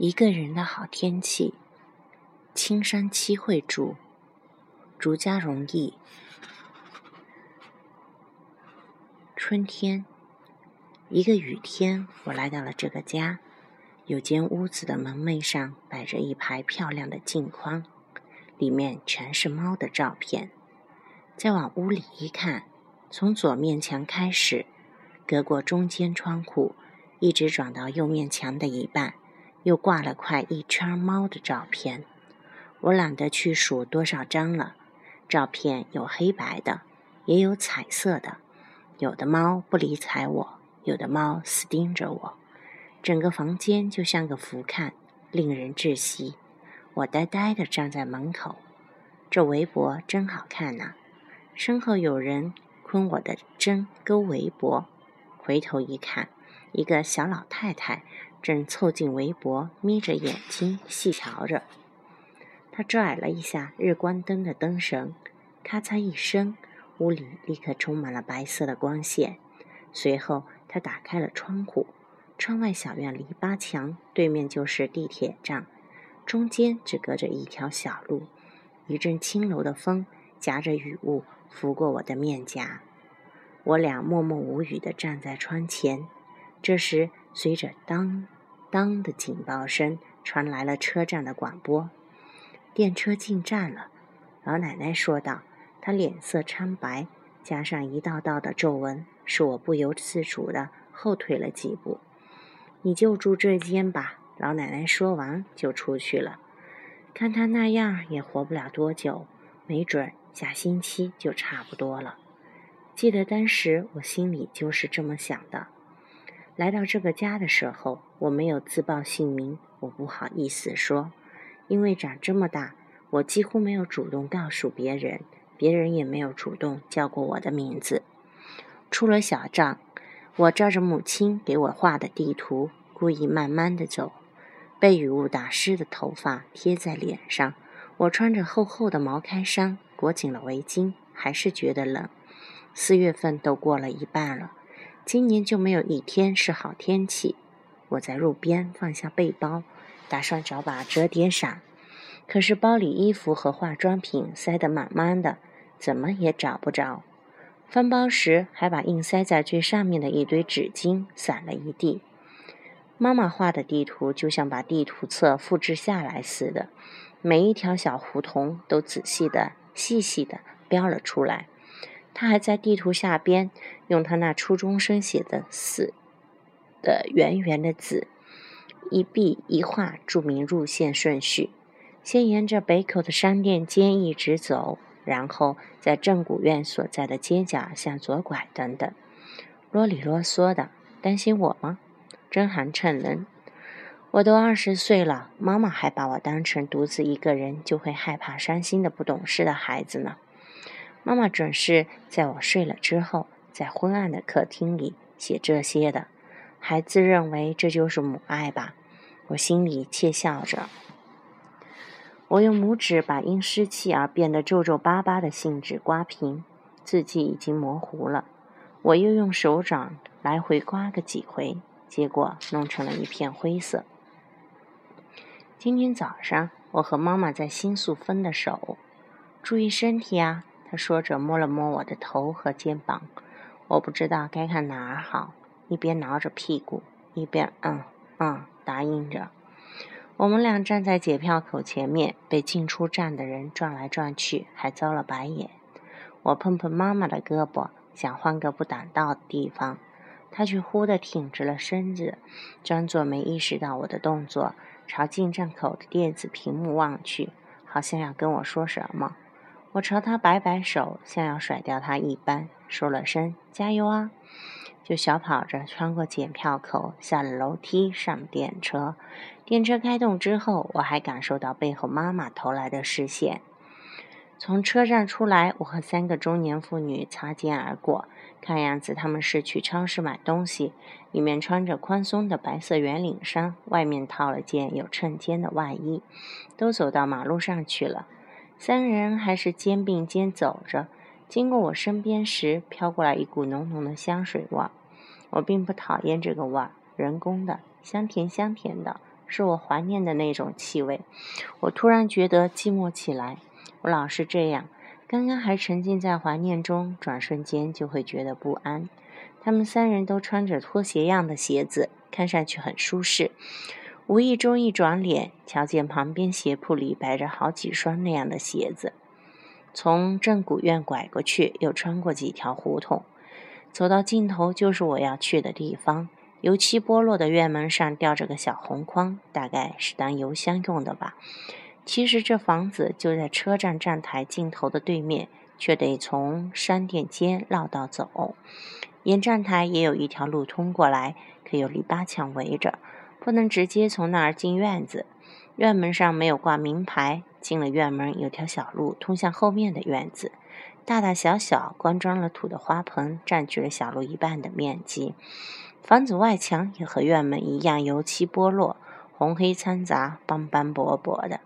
一个人的好天气，青山七惠住，竹家容易。春天，一个雨天，我来到了这个家。有间屋子的门楣上摆着一排漂亮的镜框，里面全是猫的照片。再往屋里一看，从左面墙开始，隔过中间窗户，一直转到右面墙的一半。又挂了块一圈猫的照片，我懒得去数多少张了。照片有黑白的，也有彩色的。有的猫不理睬我，有的猫死盯着我。整个房间就像个浮看，令人窒息。我呆呆地站在门口，这围脖真好看呐！身后有人捆我的针钩围脖，回头一看，一个小老太太。正凑近围脖，眯着眼睛细瞧着。他拽了一下日光灯的灯绳，咔嚓一声，屋里立刻充满了白色的光线。随后，他打开了窗户，窗外小院篱笆墙对面就是地铁站，中间只隔着一条小路。一阵轻柔的风夹着雨雾拂过我的面颊，我俩默默无语地站在窗前。这时，随着当当的警报声传来了车站的广播，电车进站了。老奶奶说道，她脸色苍白，加上一道道的皱纹，使我不由自主地后退了几步。你就住这间吧。老奶奶说完就出去了。看她那样也活不了多久，没准下星期就差不多了。记得当时我心里就是这么想的。来到这个家的时候，我没有自报姓名，我不好意思说，因为长这么大，我几乎没有主动告诉别人，别人也没有主动叫过我的名字。出了小帐，我照着母亲给我画的地图，故意慢慢的走，被雨雾打湿的头发贴在脸上，我穿着厚厚的毛开衫，裹紧了围巾，还是觉得冷。四月份都过了一半了。今年就没有一天是好天气。我在路边放下背包，打算找把折叠伞，可是包里衣服和化妆品塞得满满的，怎么也找不着。翻包时还把硬塞在最上面的一堆纸巾散了一地。妈妈画的地图就像把地图册复制下来似的，每一条小胡同都仔细的、细细的标了出来。他还在地图下边用他那初中生写的“死”的圆圆的字，一笔一画注明路线顺序。先沿着北口的商店街一直走，然后在正古院所在的街角向左拐，等等。啰里啰嗦的，担心我吗？真寒碜人！我都二十岁了，妈妈还把我当成独自一个人就会害怕伤心的不懂事的孩子呢。妈妈准是在我睡了之后，在昏暗的客厅里写这些的。孩子认为这就是母爱吧？我心里窃笑着。我用拇指把因湿气而变得皱皱巴巴的信纸刮平，字迹已经模糊了。我又用手掌来回刮个几回，结果弄成了一片灰色。今天早上，我和妈妈在新宿分的手。注意身体啊！他说着，摸了摸我的头和肩膀，我不知道该看哪儿好，一边挠着屁股，一边嗯嗯答应着。我们俩站在检票口前面，被进出站的人转来转去，还遭了白眼。我碰碰妈妈的胳膊，想换个不挡道的地方，她却忽地挺直了身子，装作没意识到我的动作，朝进站口的电子屏幕望去，好像要跟我说什么。我朝他摆摆手，像要甩掉他一般，说了声“加油啊”，就小跑着穿过检票口，下了楼梯，上电车。电车开动之后，我还感受到背后妈妈投来的视线。从车站出来，我和三个中年妇女擦肩而过，看样子他们是去超市买东西。里面穿着宽松的白色圆领衫，外面套了件有衬肩的外衣，都走到马路上去了。三人还是肩并肩走着，经过我身边时，飘过来一股浓浓的香水味。我并不讨厌这个味儿，人工的，香甜香甜的，是我怀念的那种气味。我突然觉得寂寞起来。我老是这样，刚刚还沉浸在怀念中，转瞬间就会觉得不安。他们三人都穿着拖鞋样的鞋子，看上去很舒适。无意中一转脸，瞧见旁边鞋铺里摆着好几双那样的鞋子。从正古院拐过去，又穿过几条胡同，走到尽头就是我要去的地方。油漆剥落的院门上吊着个小红框，大概是当邮箱用的吧。其实这房子就在车站站台尽头的对面，却得从商店街绕道走。沿站台也有一条路通过来，可有篱笆墙围着，不能直接从那儿进院子。院门上没有挂名牌，进了院门有条小路通向后面的院子，大大小小灌装了土的花盆占据了小路一半的面积。房子外墙也和院门一样，油漆剥落，红黑掺杂，斑斑驳驳的。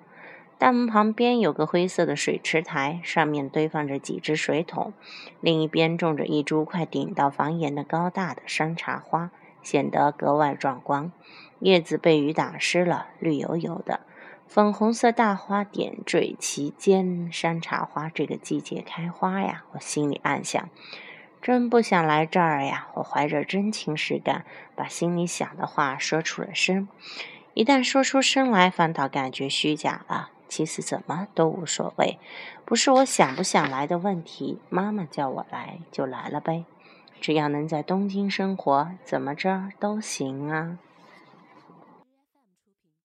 大门旁边有个灰色的水池台，上面堆放着几只水桶，另一边种着一株快顶到房檐的高大的山茶花，显得格外壮观。叶子被雨打湿了，绿油油的，粉红色大花点缀其间。山茶花这个季节开花呀，我心里暗想，真不想来这儿呀。我怀着真情实感，把心里想的话说出了声。一旦说出声来，反倒感觉虚假了。其实怎么都无所谓，不是我想不想来的问题。妈妈叫我来就来了呗，只要能在东京生活，怎么着都行啊。